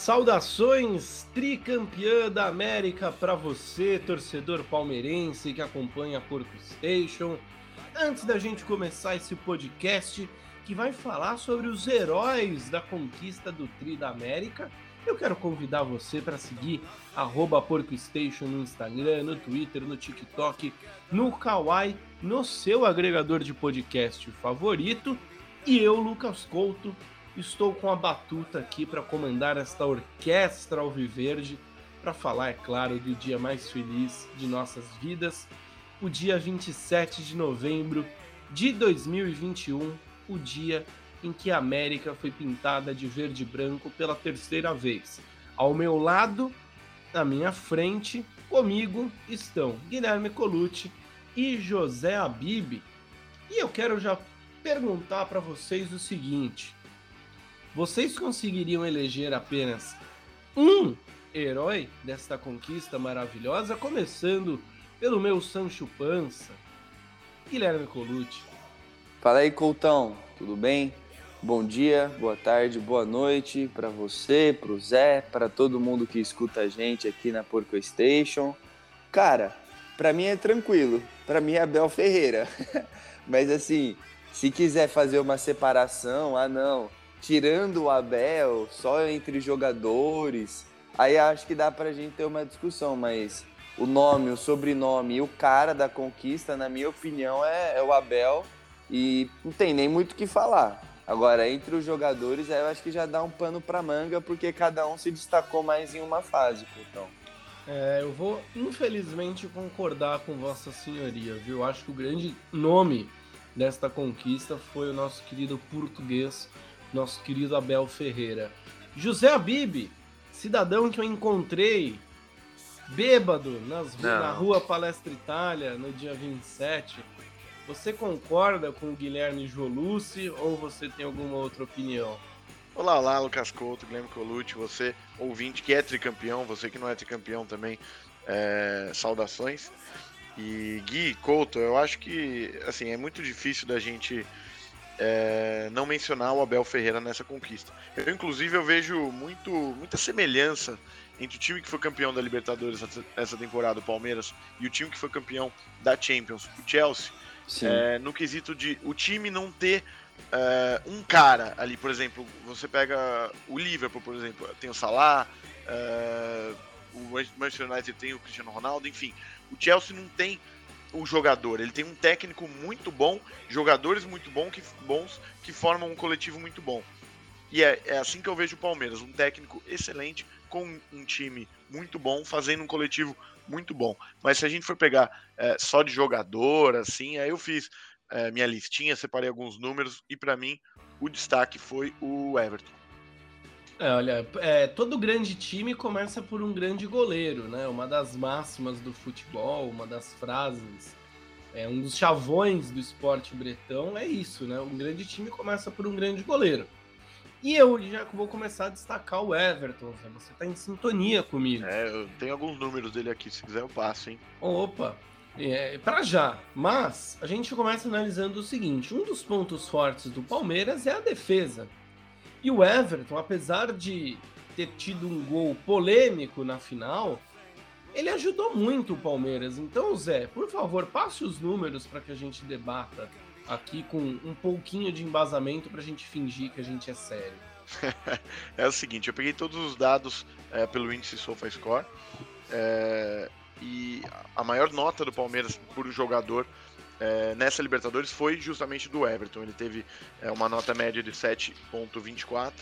Saudações, tricampeã da América para você, torcedor palmeirense que acompanha a Porco Station. Antes da gente começar esse podcast que vai falar sobre os heróis da conquista do Tri da América, eu quero convidar você para seguir PorcoStation no Instagram, no Twitter, no TikTok, no Kawaii, no seu agregador de podcast favorito. E eu, Lucas Couto, estou com a batuta aqui para comandar esta orquestra alviverde, para falar, é claro, do dia mais feliz de nossas vidas, o dia 27 de novembro de 2021, o dia em que a América foi pintada de verde e branco pela terceira vez. Ao meu lado, na minha frente, comigo estão Guilherme Colucci e José Abib. E eu quero já perguntar para vocês o seguinte: vocês conseguiriam eleger apenas um herói desta conquista maravilhosa, começando pelo meu Sancho Pança, Guilherme Colucci. Fala aí, Coutão, tudo bem? Bom dia, boa tarde, boa noite para você, para o Zé, para todo mundo que escuta a gente aqui na Porco Station. Cara, para mim é tranquilo, para mim é Abel Ferreira. Mas assim, se quiser fazer uma separação, ah não, tirando o Abel, só entre jogadores, aí acho que dá pra gente ter uma discussão, mas o nome, o sobrenome e o cara da conquista, na minha opinião, é, é o Abel e não tem nem muito o que falar. Agora, entre os jogadores, eu acho que já dá um pano para manga, porque cada um se destacou mais em uma fase, então. É, eu vou, infelizmente, concordar com Vossa Senhoria, viu? Eu acho que o grande nome desta conquista foi o nosso querido português, nosso querido Abel Ferreira. José Abib, cidadão que eu encontrei bêbado nas, na rua Palestra Itália no dia 27 você concorda com o Guilherme Jolucci ou você tem alguma outra opinião? Olá, olá, Lucas Couto, Guilherme Colucci, você ouvinte que é tricampeão, você que não é tricampeão também, é, saudações. E Gui, Couto, eu acho que assim é muito difícil da gente é, não mencionar o Abel Ferreira nessa conquista. Eu, inclusive, eu vejo muito, muita semelhança entre o time que foi campeão da Libertadores essa temporada, o Palmeiras, e o time que foi campeão da Champions, o Chelsea. É, no quesito de o time não ter é, um cara ali, por exemplo, você pega o Liverpool, por exemplo, tem o Salah, o Manchester United tem o Cristiano Ronaldo, enfim, o Chelsea não tem o jogador, ele tem um técnico muito bom, jogadores muito bom que, bons que formam um coletivo muito bom. E é, é assim que eu vejo o Palmeiras, um técnico excelente com um time muito bom, fazendo um coletivo muito bom. Mas se a gente for pegar é, só de jogador, assim, aí eu fiz é, minha listinha, separei alguns números e para mim o destaque foi o Everton. É, olha, é, todo grande time começa por um grande goleiro, né? Uma das máximas do futebol, uma das frases, é, um dos chavões do esporte bretão é isso, né? Um grande time começa por um grande goleiro. E eu já vou começar a destacar o Everton. Você tá em sintonia comigo. É, eu tenho alguns números dele aqui, se quiser eu passo, hein? Opa! É, para já. Mas a gente começa analisando o seguinte: um dos pontos fortes do Palmeiras é a defesa. E o Everton, apesar de ter tido um gol polêmico na final, ele ajudou muito o Palmeiras. Então, Zé, por favor, passe os números para que a gente debata aqui com um pouquinho de embasamento para a gente fingir que a gente é sério. é o seguinte, eu peguei todos os dados é, pelo índice SofaScore é, e a maior nota do Palmeiras por jogador é, nessa Libertadores foi justamente do Everton. Ele teve é, uma nota média de 7.24.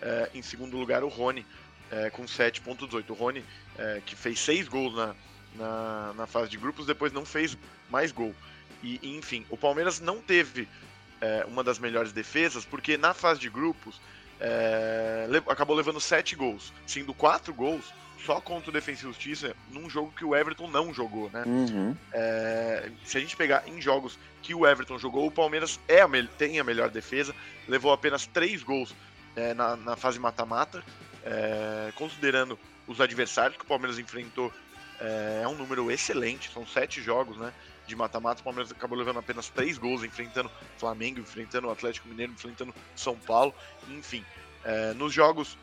É, em segundo lugar, o Rony é, com 7.18. O Rony, que fez seis gols na, na, na fase de grupos, depois não fez mais gol. E, enfim, o Palmeiras não teve é, uma das melhores defesas, porque na fase de grupos é, acabou levando sete gols, sendo quatro gols só contra o Defensa e Justiça num jogo que o Everton não jogou, né? Uhum. É, se a gente pegar em jogos que o Everton jogou, o Palmeiras é a tem a melhor defesa, levou apenas três gols é, na, na, fase mata-mata, é, considerando os adversários que o Palmeiras enfrentou, é, é um número excelente, são sete jogos, né? de mata-mata, o Palmeiras acabou levando apenas três gols, enfrentando Flamengo, enfrentando o Atlético Mineiro, enfrentando São Paulo, enfim. É, nos jogos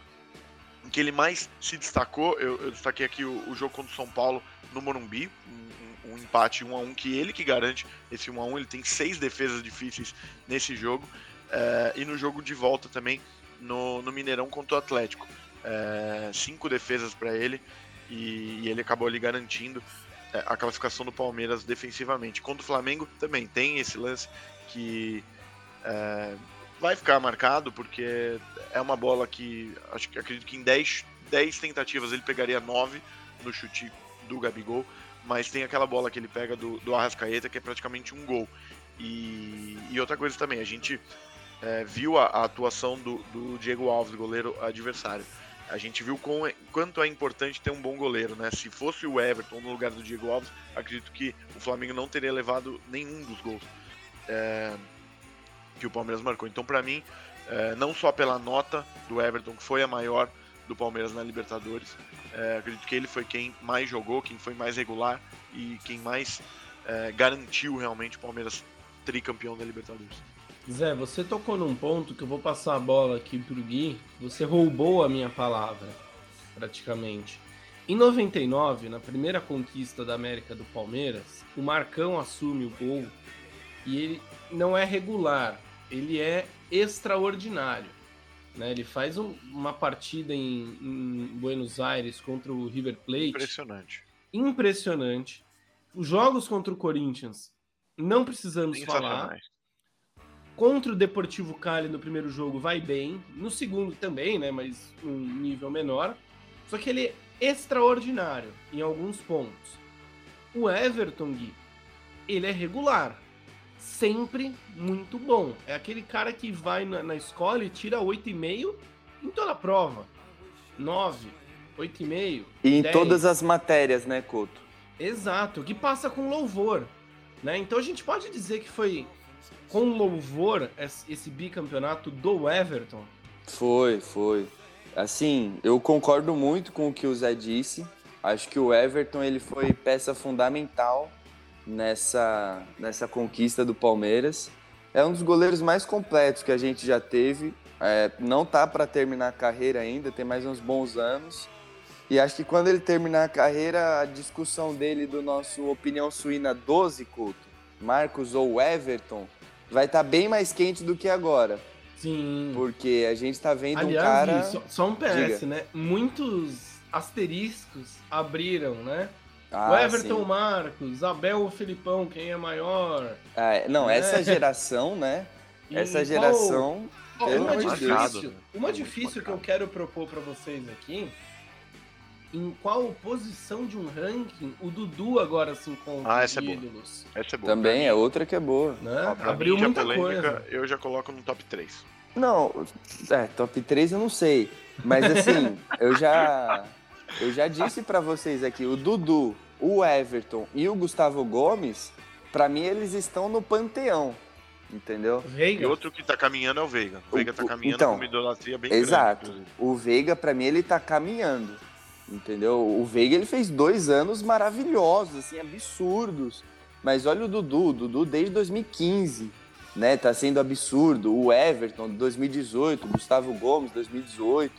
que ele mais se destacou, eu, eu destaquei aqui o, o, jogo contra o São Paulo no Morumbi, um, um, empate 1 a 1 que ele que garante esse 1 a 1 ele tem seis defesas difíceis nesse jogo, é, e no jogo de volta também no, no Mineirão contra o Atlético. É, cinco defesas para ele e, e, ele acabou ali garantindo é, a classificação do Palmeiras defensivamente. Contra o Flamengo também tem esse lance que vai ficar marcado porque é uma bola que acho que acredito que em 10, 10 tentativas ele pegaria 9 no chute do Gabigol, mas tem aquela bola que ele pega do, do Arrascaeta que é praticamente um gol. E, e outra coisa também, a gente é, viu a, a atuação do, do, Diego Alves, goleiro adversário. A gente viu com, quanto é importante ter um bom goleiro, né? Se fosse o Everton no lugar do Diego Alves, acredito que o Flamengo não teria levado nenhum dos gols. É, que o Palmeiras marcou. Então, para mim, é, não só pela nota do Everton, que foi a maior do Palmeiras na Libertadores, é, acredito que ele foi quem mais jogou, quem foi mais regular e quem mais é, garantiu realmente o Palmeiras tricampeão da Libertadores. Zé, você tocou num ponto que eu vou passar a bola aqui pro Gui. Você roubou a minha palavra, praticamente. Em 99, na primeira conquista da América do Palmeiras, o Marcão assume o gol e ele não é regular, ele é extraordinário. Né? Ele faz um, uma partida em, em, Buenos Aires contra o River Plate. Impressionante. Impressionante. Os jogos contra o Corinthians, não precisamos falar. Contra o Deportivo Cali no primeiro jogo vai bem, no segundo também, né, mas um nível menor. Só que ele é extraordinário em alguns pontos. O Everton, Gui, ele é regular sempre muito bom. É aquele cara que vai na, na escola e tira 8,5 em toda a prova. 9, 8,5. E em 10. todas as matérias, né, Couto? Exato, que passa com louvor. Né? Então a gente pode dizer que foi com louvor esse bicampeonato do Everton? Foi, foi. Assim, eu concordo muito com o que o Zé disse. Acho que o Everton ele foi peça fundamental nessa, nessa conquista do Palmeiras. É um dos goleiros mais completos que a gente já teve. É, não tá para terminar a carreira ainda, tem mais uns bons anos. E acho que quando ele terminar a carreira, a discussão dele do nosso Opinião Suína 12, Couto, Marcos ou Everton, vai estar tá bem mais quente do que agora. Sim. Porque a gente tá vendo Aliás, um cara. Só, só um PS, Diga. né? Muitos asteriscos abriram, né? Ah, o Everton sim. Marcos, Abel ou Filipão, quem é maior? Ah, não, né? essa geração, né? essa geração. Qual... Oh, uma difícil, uma difícil que eu quero propor para vocês aqui. Em qual posição de um ranking o Dudu agora se encontra? Ah, essa é boa. Essa é boa. Também é outra que é boa. Né? Abriu muita polêmica, coisa. Eu já coloco no top 3. Não, é, top 3 eu não sei. Mas assim, eu já eu já disse para vocês aqui, o Dudu, o Everton e o Gustavo Gomes, para mim eles estão no panteão. Entendeu? Veiga. E outro que tá caminhando é o Veiga. O Veiga tá caminhando então, com uma idolatria bem exato. grande. Exato. O Veiga, para mim, ele tá caminhando. Entendeu? O Veiga ele fez dois anos maravilhosos, assim, absurdos. Mas olha o Dudu, o Dudu desde 2015, né? Tá sendo absurdo. O Everton, 2018, Gustavo Gomes, 2018.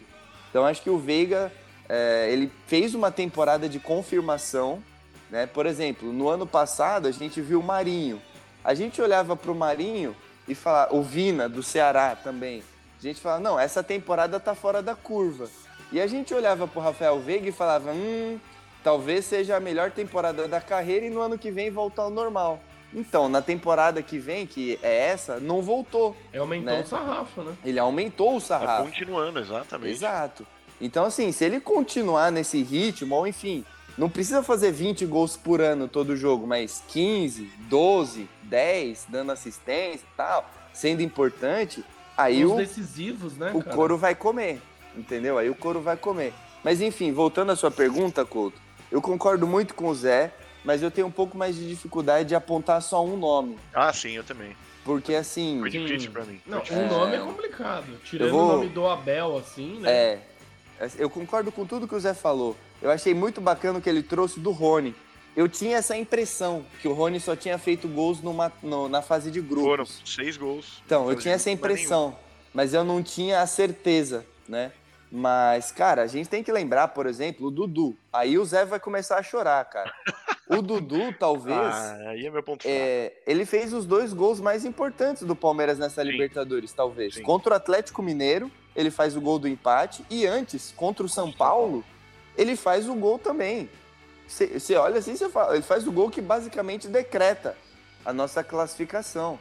Então acho que o Veiga é, ele fez uma temporada de confirmação. Né? Por exemplo, no ano passado a gente viu o Marinho. A gente olhava para o Marinho e falava, o Vina do Ceará também. A gente falava, não, essa temporada tá fora da curva. E a gente olhava para o Rafael Veiga e falava, hum, talvez seja a melhor temporada da carreira e no ano que vem voltar ao normal. Então, na temporada que vem, que é essa, não voltou. Ele aumentou né? o sarrafo, né? Ele aumentou o tá sarrafo. Tá continuando, exatamente. Exato. Então, assim, se ele continuar nesse ritmo, ou enfim, não precisa fazer 20 gols por ano todo jogo, mas 15, 12, 10, dando assistência e tal, sendo importante, aí Os o, decisivos, né, o couro vai comer, entendeu? Aí o couro vai comer. Mas enfim, voltando à sua pergunta, Couto, eu concordo muito com o Zé, mas eu tenho um pouco mais de dificuldade de apontar só um nome. Ah, sim, eu também. Porque assim. Foi difícil pra mim. Não, um nome é complicado. Tirando vou... o nome do Abel, assim, né? É. Eu concordo com tudo que o Zé falou. Eu achei muito bacana o que ele trouxe do Rony. Eu tinha essa impressão que o Rony só tinha feito gols numa, no, na fase de grupos. Foram seis gols. Então, eu tinha essa impressão, mas eu não tinha a certeza, né? Mas, cara, a gente tem que lembrar, por exemplo, o Dudu. Aí o Zé vai começar a chorar, cara. O Dudu, talvez. Ah, aí é meu ponto é, ele fez os dois gols mais importantes do Palmeiras nessa Sim. Libertadores, talvez. Sim. Contra o Atlético Mineiro, ele faz o gol do empate. E antes, contra o São Paulo, ele faz o gol também. Você olha assim, você fala, ele faz o gol que basicamente decreta a nossa classificação.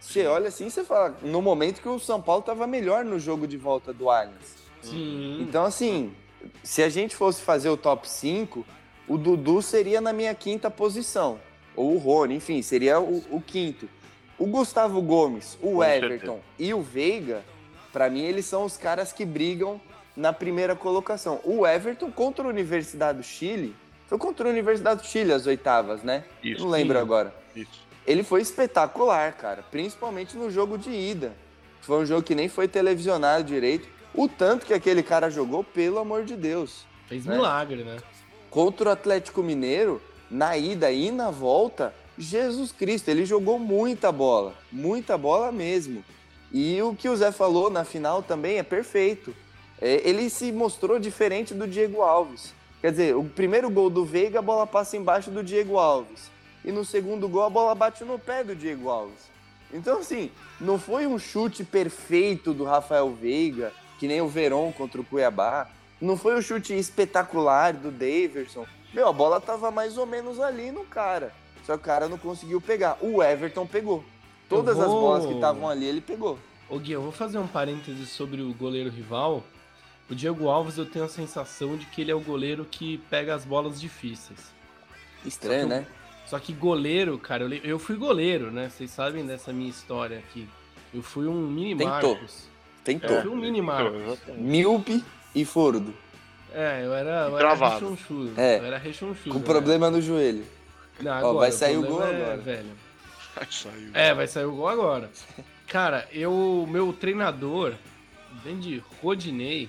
Você olha assim, você fala, no momento que o São Paulo estava melhor no jogo de volta do Allianz. Sim. Então, assim, se a gente fosse fazer o top 5, o Dudu seria na minha quinta posição. Ou o Rony, enfim, seria o, o quinto. O Gustavo Gomes, o Com Everton e o Veiga, pra mim, eles são os caras que brigam na primeira colocação. O Everton contra a Universidade do Chile, foi contra a Universidade do Chile as oitavas, né? Isso, Não lembro sim. agora. isso. Ele foi espetacular, cara, principalmente no jogo de ida. Foi um jogo que nem foi televisionado direito. O tanto que aquele cara jogou, pelo amor de Deus. Fez né? milagre, né? Contra o Atlético Mineiro, na ida e na volta, Jesus Cristo, ele jogou muita bola, muita bola mesmo. E o que o Zé falou na final também é perfeito. É, ele se mostrou diferente do Diego Alves. Quer dizer, o primeiro gol do Veiga, a bola passa embaixo do Diego Alves. E no segundo gol, a bola bate no pé do Diego Alves. Então, assim, não foi um chute perfeito do Rafael Veiga, que nem o Verón contra o Cuiabá. Não foi um chute espetacular do Daverson. Meu, a bola tava mais ou menos ali no cara. Só que o cara não conseguiu pegar. O Everton pegou. Todas as vou- bolas que estavam ali, ele pegou. Ô Gui, eu vou fazer um parêntese sobre o goleiro rival. O Diego Alves, eu tenho a sensação de que ele é o goleiro que pega as bolas difíceis. Estranho, Só que o- né? Só que goleiro, cara, eu, eu fui goleiro, né? Vocês sabem dessa minha história aqui. Eu fui um mini Tentou. Marcos. Tentou. Eu fui um mini Marcos. Míope e fordo. É, eu era, eu era Travado. rechonchudo. É, Eu era rechonchudo. Com né? problema no joelho. Não, Ó, agora, vai sair o problema gol é, agora. Velho. Saiu. É, vai sair o gol agora. Cara, eu, meu treinador, vem de Rodinei,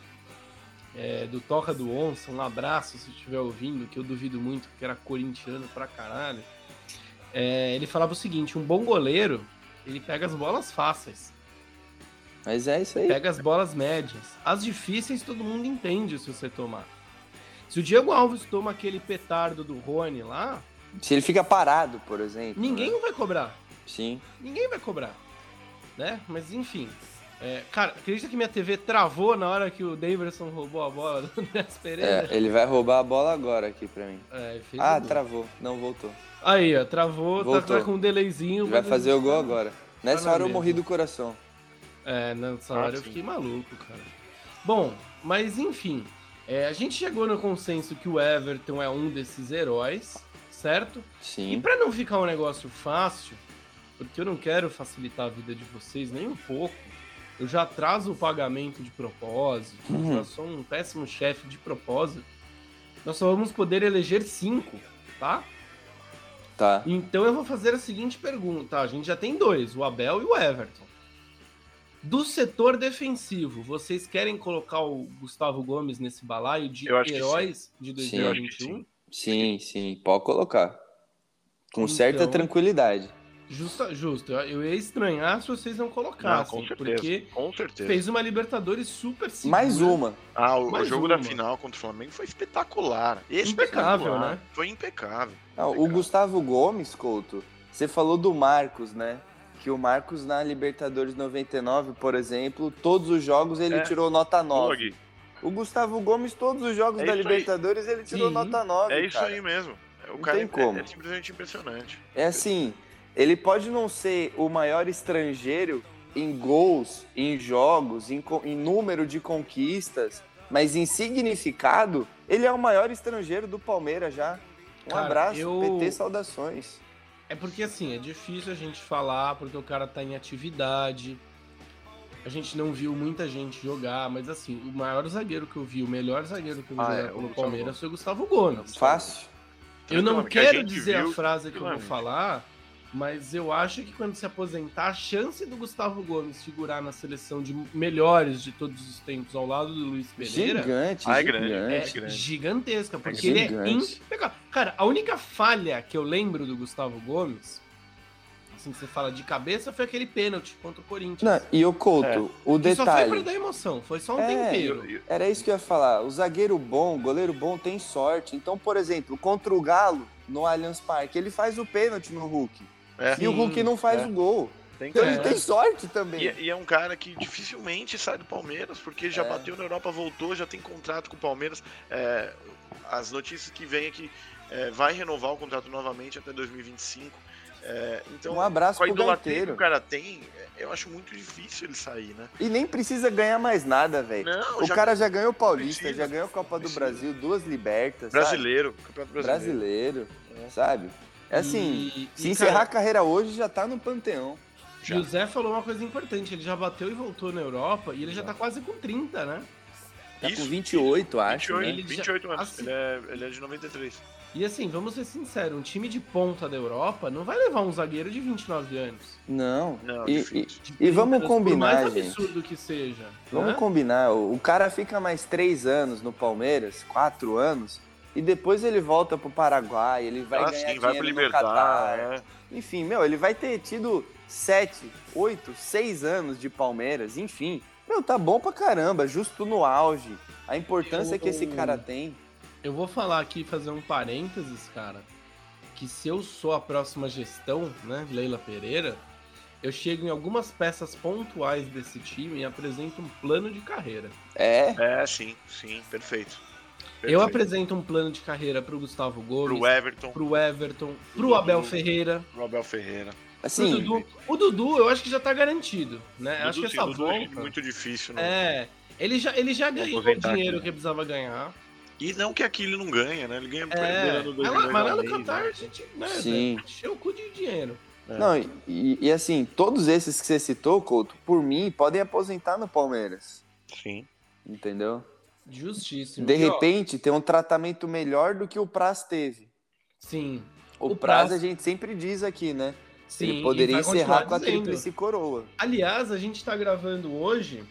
é, do Toca do Onça, um abraço se estiver ouvindo, que eu duvido muito, porque era corintiano pra caralho. É, ele falava o seguinte: um bom goleiro, ele pega as bolas fáceis, Mas é isso aí. pega as bolas médias. As difíceis todo mundo entende se você tomar. Se o Diego Alves toma aquele petardo do Rony lá, Se ele fica parado, por exemplo. ninguém né? vai cobrar. Sim. Ninguém vai cobrar. Né? Mas enfim. É, cara, acredita que minha TV travou na hora que o Daverson roubou a bola do Andrés Pereira? É, ele vai roubar a bola agora aqui pra mim. É, Ah, travou. Não voltou. Aí, ó, travou, tá, Voltou. tá com um delayzinho. Vai fazer o gol tá- agora. Nessa na hora eu mesma. morri do coração. É, nessa Ah, hora eu sim. fiquei maluco, cara. Bom, mas enfim. é, a gente chegou no consenso que o Everton é um desses heróis, certo? E Sim. pra não ficar um negócio fácil, porque eu não quero facilitar a vida de vocês nem um pouco, eu já atraso o pagamento de propósito, eu Uhum. já sou um péssimo chefe de propósito. Nós só vamos poder eleger cinco, tá? Tá. Então eu vou fazer a seguinte pergunta. A gente já tem dois, o Abel e o Everton. Do setor defensivo, vocês querem colocar o Gustavo Gomes nesse balaio de Eu heróis de Sim. Eu acho que 2021? sim. Sim, sim. Pode colocar. Com Então- certa tranquilidade. Justa, justo. Eu, ia estranhar se vocês não Não, colocassem, com certeza. porque Com certeza. fez uma Libertadores super segura. Mais uma. Ah, o, o jogo uma. da final contra o Flamengo foi espetacular. Espetacular. Impecável, né? Foi impecável. Ah, o Impecável. Gustavo Gomes, Couto, você falou do Marcos, né? Que o Marcos na Libertadores 99, por exemplo, todos os jogos ele É. tirou nota 9. Pô, Gui, O Gustavo Gomes, todos os jogos É da isso aí. Libertadores, ele tirou Sim. nota 9. É isso cara. aí mesmo. O Não cara tem é, como. é simplesmente impressionante. É assim, ele pode não ser o maior estrangeiro em gols, em jogos, em, em número de conquistas, mas em significado, ele é o maior estrangeiro do Palmeiras já. Um Cara, abraço, eu- PT, saudações. É porque assim, é difícil a gente falar porque o cara tá em atividade. A gente não viu muita gente jogar, mas assim, o maior zagueiro que eu vi, o melhor zagueiro que eu vi Ah, jogar é, o pelo Gustavo Palmeiras Gomes. foi o Gustavo Gomes. Fácil. Eu não a quero gente dizer a viu frase que eu vou falar, mas eu acho que quando se aposentar, a chance do Gustavo Gomes figurar na seleção de melhores de todos os tempos ao lado do Luiz Pereira Gigante, Ah, é grande. é gigante. grande. gigantesca, porque É ele é gigante. impecável. Cara, a única falha que eu lembro do Gustavo Gomes, assim, você fala de cabeça, foi aquele pênalti contra o Corinthians. Não, e o Couto, É. o Que só foi detalhe. pra dar emoção, foi só um É, tempero. Era isso que eu ia falar. O zagueiro bom, o goleiro bom tem sorte. Então, por exemplo, contra o Galo, no Allianz Parque, ele faz o pênalti no Hulk. É, E o Hulk não faz é. o gol. tem Então que- ele tem sorte também. E, e é um cara que dificilmente sai do Palmeiras, porque já É. bateu na Europa, voltou, já tem contrato com o Palmeiras. É, as notícias que vêm é que é, vai renovar o contrato novamente até 2025. É, então, Um abraço com a pro idolatria que o cara tem, é, eu acho muito difícil ele sair, né? E nem precisa ganhar mais nada, velho. Não, O já- cara já ganhou Paulista, Precisa, já ganhou Copa do precisa. Brasil, duas libertas. sabe? brasileiro, campeonato brasileiro. Brasileiro, É. sabe? É assim, E- se e, encerrar cara, a carreira hoje, já tá no panteão. O Zé falou uma coisa importante, ele já bateu e voltou na Europa e ele já Já. tá quase com 30, né? Tá Isso, com 28, acho, 28, né? Ele já- 28 anos. assim- Ele, é, ele é de 93. E assim, vamos ser sinceros, um time de ponta da Europa não vai levar um zagueiro de 29 anos. Não. Não, E- difícil. E vamos Por combinar, mais gente. absurdo que seja. Vamos né? combinar. O cara fica mais três anos no Palmeiras, quatro anos, e depois ele volta pro Paraguai, ele vai ah, ganhar sim, vai pro Libertar. Catar. É. Enfim, meu, ele vai ter tido sete, oito, seis anos de Palmeiras, enfim. Meu, tá bom pra caramba, justo no auge. A importância Eu- que esse cara tem. Eu vou falar aqui, fazer um parênteses, cara, que se eu sou a próxima gestão, né, Leila Pereira, eu chego em algumas peças pontuais desse time e apresento um plano de carreira. É, É, sim, sim, perfeito. Eu Perfeito. apresento um plano de carreira pro Gustavo Gomes, Pro Everton, pro Everton, pro Dudu. Abel Ferreira, pro Abel Ferreira. assim, Dudu. O Dudu, eu acho que já tá garantido, né? Dudu, acho que sim, essa Dudu é volta... muito difícil, né? É, ele já, ele já ganhou o dinheiro aqui, que precisava ganhar. E não que aqui ele não ganha, né? Ele ganha É, dois mas mas lá no Qatar né? a gente, né, Sim. Zé, encheu o cu de dinheiro. É. não, e, e assim, todos esses que você citou, Couto, por mim, podem aposentar no Palmeiras. Sim. Entendeu? Justíssimo. De E, ó, repente, ter um tratamento melhor do que o Praz teve. sim, O, O Praz, Praz- a gente sempre diz aqui, né? sim. Ele poderia encerrar com a tríplice coroa. Aliás, a gente tá gravando hoje,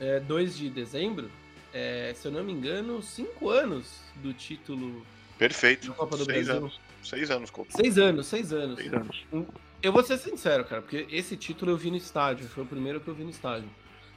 é, 2 de dezembro, é, se eu não me engano, cinco anos do título Perfeito. da Copa do Seis Brasil. anos. Seis anos, Couto. Seis anos, seis anos. Seis anos. Eu vou ser sincero, cara, porque esse título eu vi no estádio, foi o primeiro que eu vi no estádio.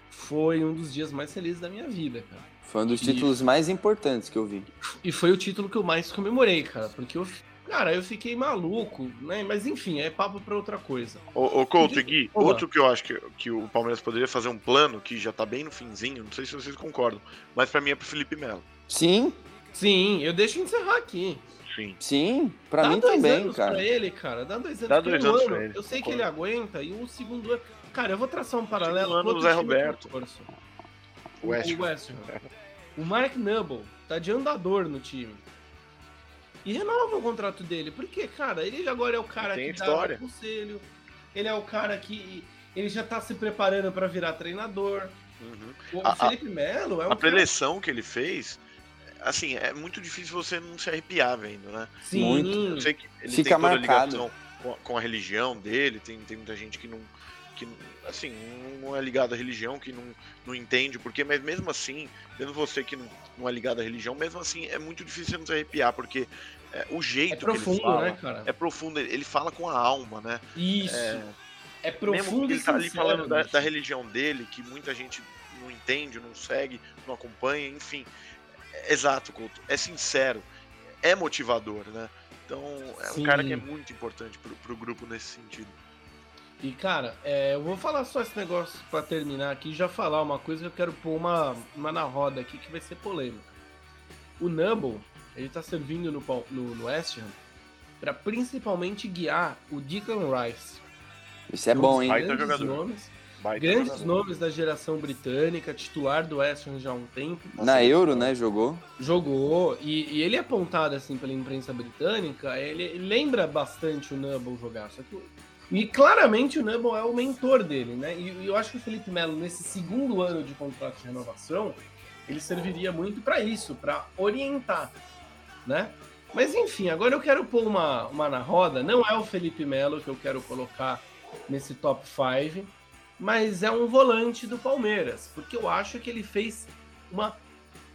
Foi um dos dias mais felizes da minha vida, cara. Foi um dos E- títulos mais importantes que eu vi. E foi o título que eu mais comemorei, cara, porque eu, cara, eu fiquei maluco, né? Mas enfim, é papo pra outra coisa. Ô, ô Couto e Gui, Olá. outro que eu acho que, que o Palmeiras poderia fazer um plano, que já tá bem no finzinho, não sei se vocês concordam, mas pra mim é pro Felipe Melo. Sim, Sim, eu deixo encerrar aqui. Sim. sim, pra Dá mim dois também, anos cara. pra ele, cara. Dá dois anos. Dá dois um anos ano, pra ele, Eu sei que ele aguenta e o segundo ano. Cara, eu vou traçar um paralelo. Ano com do outro Zé Roberto. O O West. o West. O Mark Nubble tá de andador no time. E renova o contrato dele. Porque, cara, ele agora é o cara Tem que dá história. conselho. Ele é o cara que. Ele já tá se preparando pra virar treinador. Uhum. O A- Felipe Melo é um A cara. preleção que ele fez, assim, é muito difícil você não se arrepiar vendo, né? Sim, Muito. Eu sei que ele Fica tem toda marcado. a ligação com a, com a religião dele, tem, tem muita gente que não. Que, assim, não é ligado à religião, que não, não entende o porquê, mas mesmo assim, mesmo você que não, não é ligado à religião, mesmo assim é muito difícil você não se arrepiar, porque é, o jeito é que ele profundo, fala né, cara? é profundo, ele, fala com a alma, né? Isso. É, É, mesmo profundo e ele tá ali sincero, falando da, da religião dele, que muita gente não entende, não segue, não acompanha, enfim. É, exato, Couto. É sincero, é motivador, né? Então, é Sim. um cara que é muito importante pro, pro grupo nesse sentido. E, cara, é, eu vou falar só esse negócio pra terminar aqui e já falar uma coisa que eu quero pôr uma, uma na roda aqui que vai ser polêmica. O Nubble, ele tá servindo no, no, no West Ham pra principalmente guiar o Declan Rice. Isso é bom, hein? Grandes jogador. nomes, Baita grandes jogador. nomes da geração britânica, titular do West Ham já há um tempo. Na Euro, né, jogou. Jogou, e, e ele é apontado assim pela imprensa britânica, ele, ele lembra bastante o Nubble jogar, só que e claramente o Nubble é o mentor dele, né? E, e eu acho que o Felipe Melo nesse segundo ano de contrato de renovação, ele serviria muito para isso, para orientar, né? Mas enfim, agora eu quero pôr uma, uma na roda, não é o Felipe Melo que eu quero colocar nesse top 5, mas é um volante do Palmeiras, porque eu acho que ele fez uma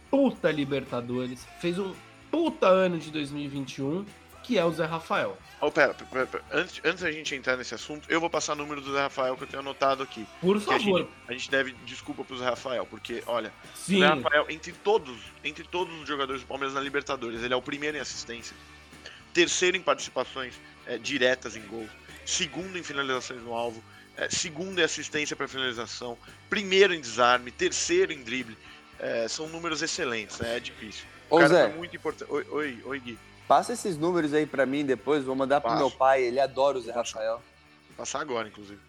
puta Libertadores, fez um puta ano de 2021 que é o Zé Rafael. Oh, pera, pera, pera. Antes, antes da gente entrar nesse assunto, eu vou passar o número do Zé Rafael que eu tenho anotado aqui. Por favor. A gente, a gente deve desculpa pro Zé Rafael, porque, olha, Sim. o Zé Rafael, entre todos, entre todos os jogadores do Palmeiras na Libertadores, ele é o primeiro em assistência, terceiro em participações é, diretas em gol, segundo em finalizações no alvo, é, segundo em assistência para finalização, primeiro em desarme, terceiro em drible. É, são números excelentes, né? É difícil. O Ô cara Zé, foi muito importante. Oi, oi, oi, Gui. Passa esses números aí pra mim depois, vou mandar pro meu pai, ele adora o Zé Rafael. Passar agora, inclusive.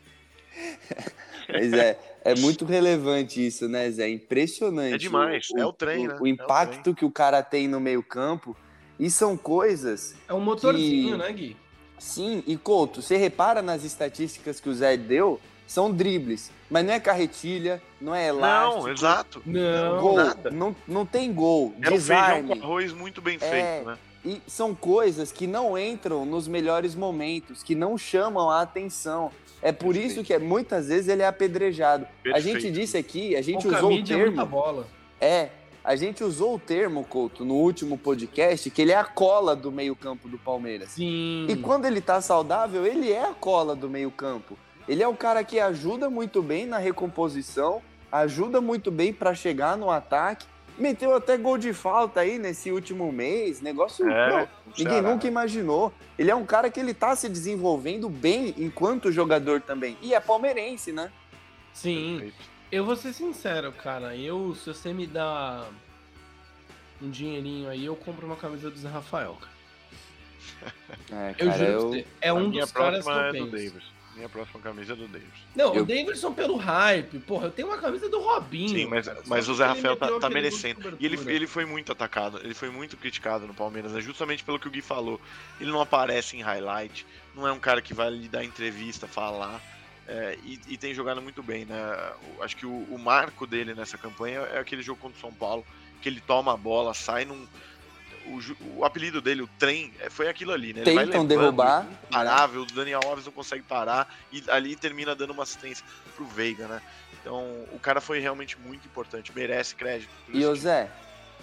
Mas é, é muito relevante isso, né, Zé? Impressionante. É demais, é o trem, o, né? O É o impacto que o cara tem no meio campo. E são coisas É um motorzinho, Que- né, Gui? Sim, e Couto, você repara nas estatísticas que o Zé deu, são dribles, mas não é carretilha, não é elástico. Não, exato. Não, gol, nada. não, não tem gol, Era um feijão com arroz muito bem É, feito, né? E são coisas que não entram nos melhores momentos, que não chamam a atenção. É por Perfeito. isso que é- muitas vezes ele é apedrejado. A gente Perfeito. disse aqui, a gente o usou o é muita termo. bola. É, a gente usou o termo, Couto, no último podcast, que ele é a cola do meio-campo do Palmeiras. Sim. E quando ele tá saudável, ele é a cola do meio-campo. Ele é o cara que ajuda muito bem na recomposição, ajuda muito bem pra chegar no ataque. Meteu até gol de falta aí nesse último mês, negócio. É, não, ninguém Ceará. nunca imaginou. Ele é um cara que ele tá se desenvolvendo bem enquanto jogador também. E é palmeirense, né? Sim. Perfeito. Eu vou ser sincero, cara. Eu, se você me dá um dinheirinho aí, eu compro uma camisa do Zé Rafael. cara. É, Eu cara, juro eu. pra você. É um dos caras que eu é penso. Minha próxima camisa é do Davis. Não, Eu- o Davidson pelo hype. Porra, eu tenho uma camisa do Robinho. Sim, mas, mas o Zé Rafael tá, tá merecendo. E ele, ele foi muito atacado, ele foi muito criticado no Palmeiras, né? justamente pelo que o Gui falou. Ele não aparece em highlight, não é um cara que vai lhe dar entrevista, falar. é, e, e tem jogado muito bem, né? Acho que o, o marco dele nessa campanha é aquele jogo contra o São Paulo, que ele toma a bola, sai num. O, o apelido dele, o trem, é- foi aquilo ali, né? Ele vai Tentam levando, derrubar? Imparável, o Daniel Alves não consegue parar e ali termina dando uma assistência pro Veiga, né? Então, o cara foi realmente muito importante, merece crédito. E o Zé,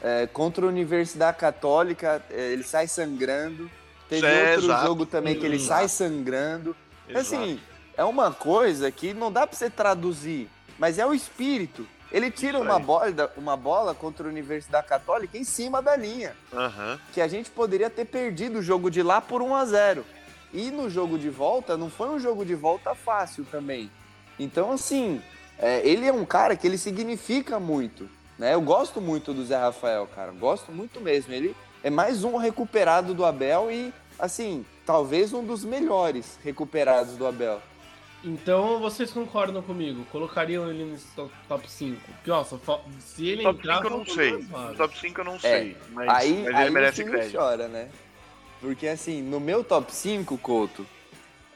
é, contra a Universidade Católica, é, ele sai sangrando. Teve É, outro exato. jogo também que ele Exato. sai sangrando. que- Assim, é uma coisa que não dá pra você traduzir, mas é o espírito. Ele tira uma bola, uma bola contra a Universidade Católica em cima da linha, Aham. que a gente poderia ter perdido o jogo de lá por 1 a 0. E no jogo de volta, não foi um jogo de volta fácil também. Então, assim, é, ele é um cara que ele significa muito. Né? Eu gosto muito do Zé Rafael, cara. Gosto muito mesmo. Ele é mais um recuperado do Abel e, assim, talvez um dos melhores recuperados do Abel. Então vocês concordam comigo? Colocariam ele nesse to- top 5? Porque, ó, só se ele Top entrar, 5 eu não sei. Top 5 eu não sei. Mas, É, aí mas ele aí merece crédito. chora, né? Porque, assim, no meu top 5, Couto,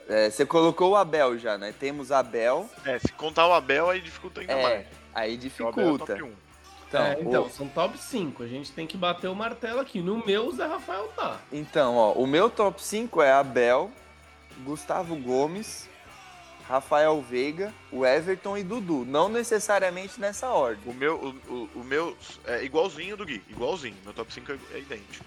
é, você colocou o Abel já, né? Temos Abel, É, se contar o Abel, aí dificulta ainda é, mais. aí porque o Abel é dificulta. top 1. Então, é, então o- são top 5. A gente tem que bater o martelo aqui. No meu, o Zé Rafael tá. Então, ó, o meu top 5 é Abel, Gustavo Gomes, Rafael Veiga, o Everton e Dudu. Não necessariamente nessa ordem. O meu, o, o, o meu é igualzinho do Gui, igualzinho. Meu top 5 é, é idêntico.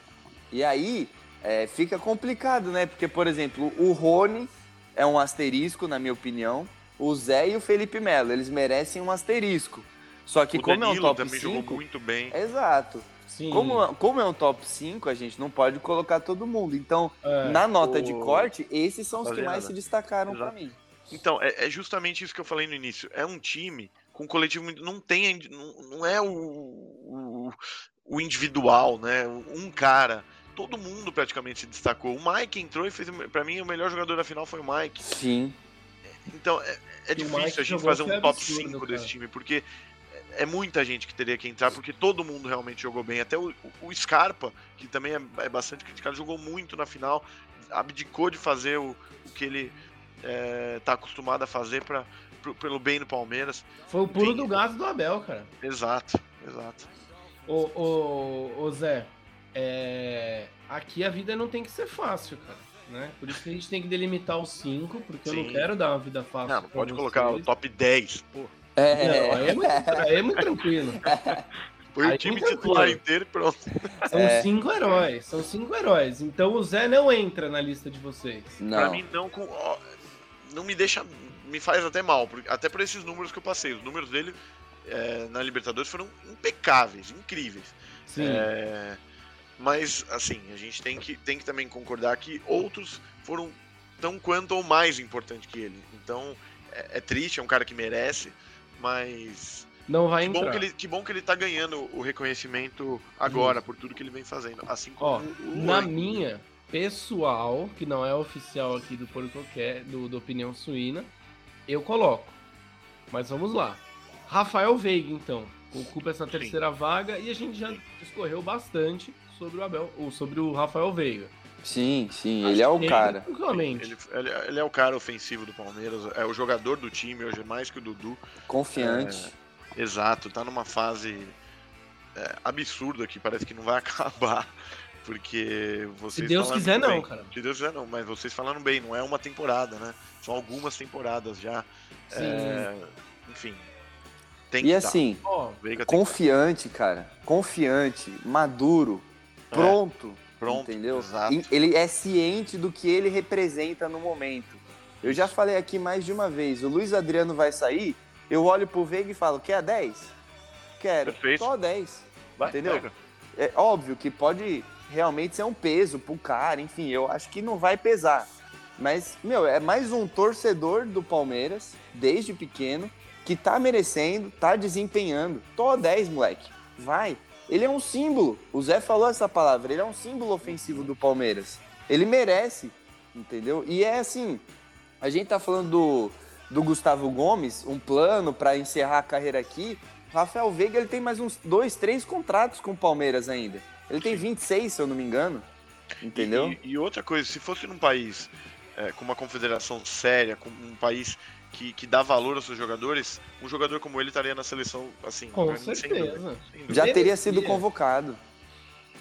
E aí é, fica complicado, né? Porque, por exemplo, o Rony é um asterisco, na minha opinião. O Zé e o Felipe Melo, eles merecem um asterisco. Só que o como Danilo é um top também jogou 5... muito bem. Exato. Sim. Como, como é um top 5, a gente não pode colocar todo mundo. Então, É. na nota o- de corte, esses são os que mais se destacaram pra exato. mim. Então, é, é justamente isso que eu falei no início. É um time com coletivo muito. Não tem. Não, não é o, o, o individual, né? Um cara. Todo mundo praticamente se destacou. O Mike entrou e fez. Pra mim, o melhor jogador da final foi o Mike. Sim. Então, é, é difícil a gente fazer um top absurdo, 5 cara. desse time, porque é muita gente que teria que entrar, porque todo mundo realmente jogou bem. Até o, o Scarpa, que também é, é bastante criticado, jogou muito na final, abdicou de fazer o, o que ele é, tá acostumado a fazer pra, pro- pelo bem do Palmeiras. Foi o pulo Sim. do gato do Abel, cara. Exato, exato. Ô, ô, ô Zé, é, aqui a vida não tem que ser fácil, cara. Né? Por isso que a gente tem que delimitar os 5, porque eu não Sim. quero dar uma vida fácil. Não, não pra pode colocar o top 10. Pô, É, Não, aí é muito, aí é muito tranquilo. Põe Aí o time tranquilo. titular inteiro e pronto. São É. cinco heróis, são cinco heróis. Então o Zé não entra na lista de vocês. Pra Não. mim, não, com, ó, não me deixa. Me faz até mal, até por esses números que eu passei. Os números dele é, na Libertadores foram impecáveis, incríveis. Sim. É, mas, assim, a gente tem que, tem que também concordar que outros foram tão quanto ou mais importantes que ele. Então, é, é triste, é um cara que merece, mas Não vai que bom entrar. que, ele, que bom que ele tá ganhando o reconhecimento agora por tudo que ele vem fazendo. Assim como Ó, o na Luan. minha pessoal, que não é oficial aqui do Porcoqué, do, do Opinião Suína, eu coloco. Mas vamos lá. Rafael Veiga, então, ocupa essa Sim. terceira vaga e a gente já discorreu bastante sobre o Abel, ou sobre o Rafael Veiga. Sim, sim, ele é o Ele, cara. Ele, ele- ele é o cara ofensivo do Palmeiras, é o jogador do time hoje, mais que o Dudu. Confiante. Exato, tá numa fase é, absurda que parece que não vai acabar. Porque vocês. Se Deus quiser, bem. não, cara. Se Deus quiser, não, mas vocês falaram bem, não é uma temporada, né? São algumas temporadas já. Sim. É, enfim. Tem E que assim, que confiante, cara. Confiante, maduro, É, pronto. pronto, Entendeu? exato. E Ele é ciente do que ele representa no momento. Eu já falei aqui mais de uma vez, o Luiz Adriano vai sair, eu olho pro Veiga e falo, quer 10? Quero. Perfeito. Só 10. Vai, entendeu? pega. É óbvio que pode realmente ser um peso pro cara, enfim, eu acho que não vai pesar. Mas, meu, é mais um torcedor do Palmeiras, desde pequeno, que tá merecendo, tá desempenhando. Tô 10, moleque. Vai. Ele é um símbolo. O Zé falou essa palavra. Ele é um símbolo ofensivo do Palmeiras. Ele merece, entendeu? E é assim, a gente tá falando do, do Gustavo Gomes, um plano para encerrar a carreira aqui. Rafael Veiga ele tem mais uns dois, três contratos com o Palmeiras ainda. Ele tem 26, se eu não me engano. Entendeu? E, e outra coisa, se fosse num país é, com uma confederação séria, com um país que, que dá valor aos seus jogadores, um jogador como ele estaria na seleção, assim, com sem certeza. dúvida, sem dúvida. Já teria sido convocado.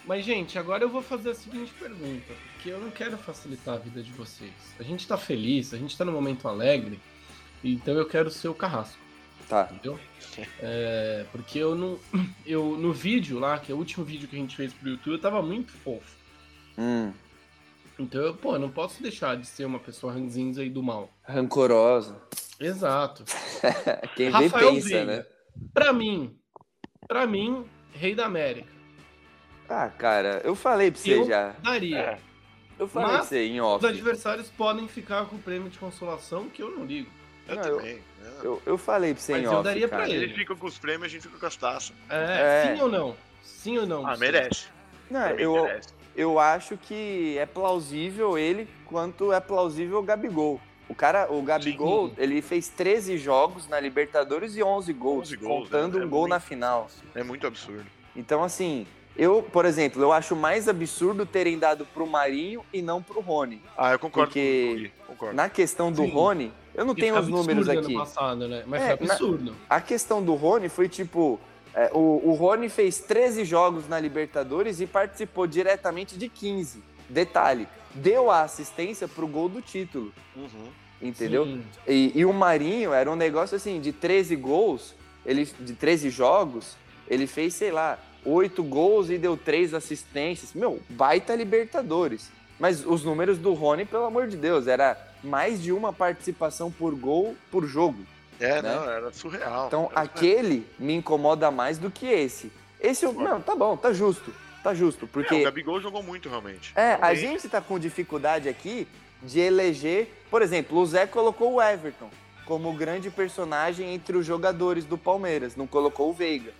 Mas, gente, agora eu vou fazer a seguinte pergunta, porque eu não quero facilitar a vida de vocês. A gente tá feliz, a gente tá num momento alegre, então eu quero ser o carrasco, Tá. entendeu? É, porque eu não. Eu, no vídeo lá, que é o último vídeo que a gente fez pro YouTube, eu tava muito fofo. Hum, Então, eu, pô, eu não posso deixar de ser uma pessoa ranzinza e do mal. rancorosa. Exato. Quem vê Rafael pensa, Veiga. né? Pra mim, pra mim, rei da América. Ah, cara, eu falei pra você Eu já. daria. É. Eu falei Mas pra você em Os off. adversários podem ficar com o prêmio de consolação, que eu não ligo. Eu Não, eu- também. né? Eu, eu falei pra você Mas em eu off, daria pra cara. ele. Eles ficam com os prêmios, a gente fica com as taças. É, É. sim ou não? Sim ou não? Ah, merece. Não, Pra eu, merece. eu acho que é plausível ele quanto é plausível o Gabigol. O cara, o Gabigol, Sim. ele fez 13 jogos na Libertadores e 11 gols, 11 gols, contando é- é um gol muito. na final. É muito absurdo. Então, assim, eu, por exemplo, eu acho mais absurdo terem dado pro Marinho e não pro Rony. Ah, eu concordo Porque com o Gui, Concordo. Na questão do Sim. Rony, eu não tenho os números aqui. ano passado, né? Mas É, foi na- absurdo. A questão do Rony foi tipo. é, o, o Rony fez 13 jogos na Libertadores e participou diretamente de 15. Detalhe, deu a assistência pro gol do título, Uhum. entendeu? E, e o Marinho era um negócio assim, de 13 gols, ele, de 13 jogos, ele fez, sei lá, 8 gols e deu 3 assistências. Meu, baita Libertadores. Mas os números do Rony, pelo amor de Deus, era mais de uma participação por gol por jogo. É, Né? não, era surreal. Então, Era aquele me incomoda mais do que esse. Esse, eu, não, tá bom, tá justo. Tá justo, É, o porque Gabigol jogou muito, realmente. é, a Realmente. gente tá com dificuldade aqui de eleger, por exemplo, o Zé colocou o Everton como grande personagem entre os jogadores do Palmeiras, não colocou o Veiga.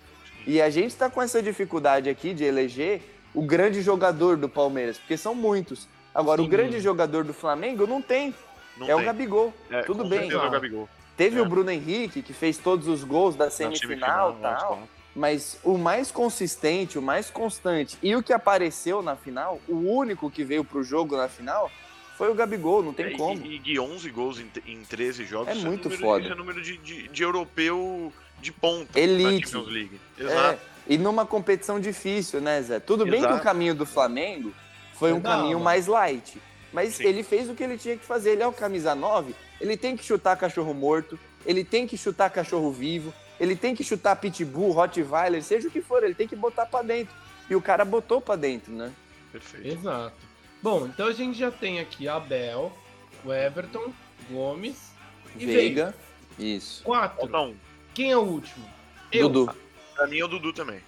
E a gente tá com essa dificuldade aqui de eleger o grande jogador do Palmeiras, porque são muitos. Agora, o Sim. grande jogador do Flamengo não tem, Não é o tem. Gabigol. É, tudo bem. é o. Gabigol. Teve É. o Bruno Henrique, que fez todos os gols da Na semifinal e tal. claro. Mas o mais consistente, o mais constante e o que apareceu na final, o único que veio pro jogo na final, foi o Gabigol, não tem É, como. E, e Gui, 11 gols em, em 13 jogos. É isso muito número, foda. Isso é número de, de, de europeu de ponta Elite. na Champions League. É, Exato. e numa competição difícil, né, Zé? Tudo bem que Exato. o caminho do Flamengo foi um Legal, caminho mano. mais light. Mas Sim. ele fez o que ele tinha que fazer. Ele é o camisa 9, ele tem que chutar cachorro morto, ele tem que chutar cachorro vivo, Ele tem que chutar pitbull, Rottweiler, seja o que for, ele tem que botar pra dentro. E o cara botou pra dentro, né? Perfeito. Exato. Bom, então a gente já tem aqui Abel, o Everton, Gomes e Veiga. Veiga. Isso. Quatro. Um. Quem é o último? Eu. Dudu. Pra mim é o Dudu também.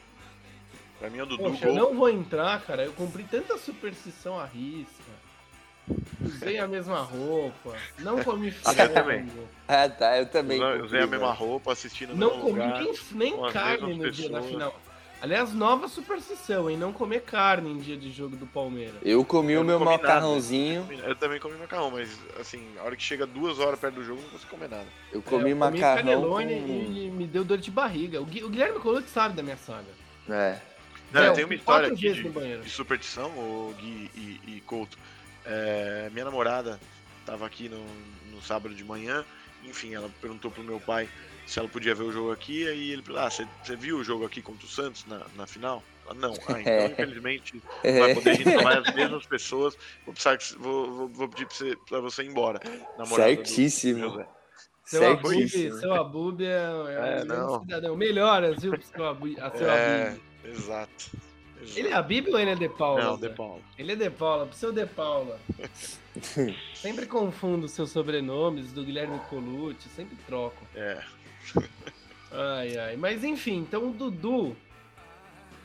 Pra mim é o Dudu. Poxa, eu não vou entrar, cara. Eu cumpri tanta superstição à risca. Usei a mesma roupa. Não comi Ah, eu também. frango. Ah, tá. Eu também. Usei- Usei a mesma né? roupa, assistindo Não comi lugar. nem, carne no dia da pessoas. final. Aliás, nova superstição, hein? Não comer carne em dia de jogo do Palmeiras. Eu comi Eu o meu comi nada. macarrãozinho. Eu também comi macarrão, mas assim, a hora que chega duas horas perto do jogo, não consigo comer nada. Eu É, comi eu macarrão. canelone com- e me deu dor de barriga. O, Gui- o Guilherme Colucci sabe da minha saga. É. Não, É, tenho uma história aqui de, de superstição, o Gui e, e Couto. É, minha namorada tava aqui no, no sábado de manhã, enfim, ela perguntou pro meu pai se ela podia ver o jogo aqui, aí ele falou, ah, você viu o jogo aqui contra o Santos na, na final? Ela, não, ah, então infelizmente É. vai poder ir mais as mesmas pessoas, vou, precisar que, vou, vou, vou pedir pra você, pra você ir embora. namorada Certíssimo. do. Seu Abub, seu Abub é, é, É, um cidadão. Melhoras, viu, seu Abub, É, exato. Exato. Ele é Abib ou ele é De Paula? Não? De Paulo. Ele é De Paula, pro seu De Paula. sempre confundo os seus sobrenomes do Guilherme Colucci, sempre troco. É. Ai, ai. Mas enfim, então o Dudu.